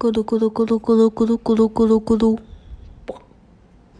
咕噜咕噜咕噜咕噜咕噜咕噜咕噜咕噜。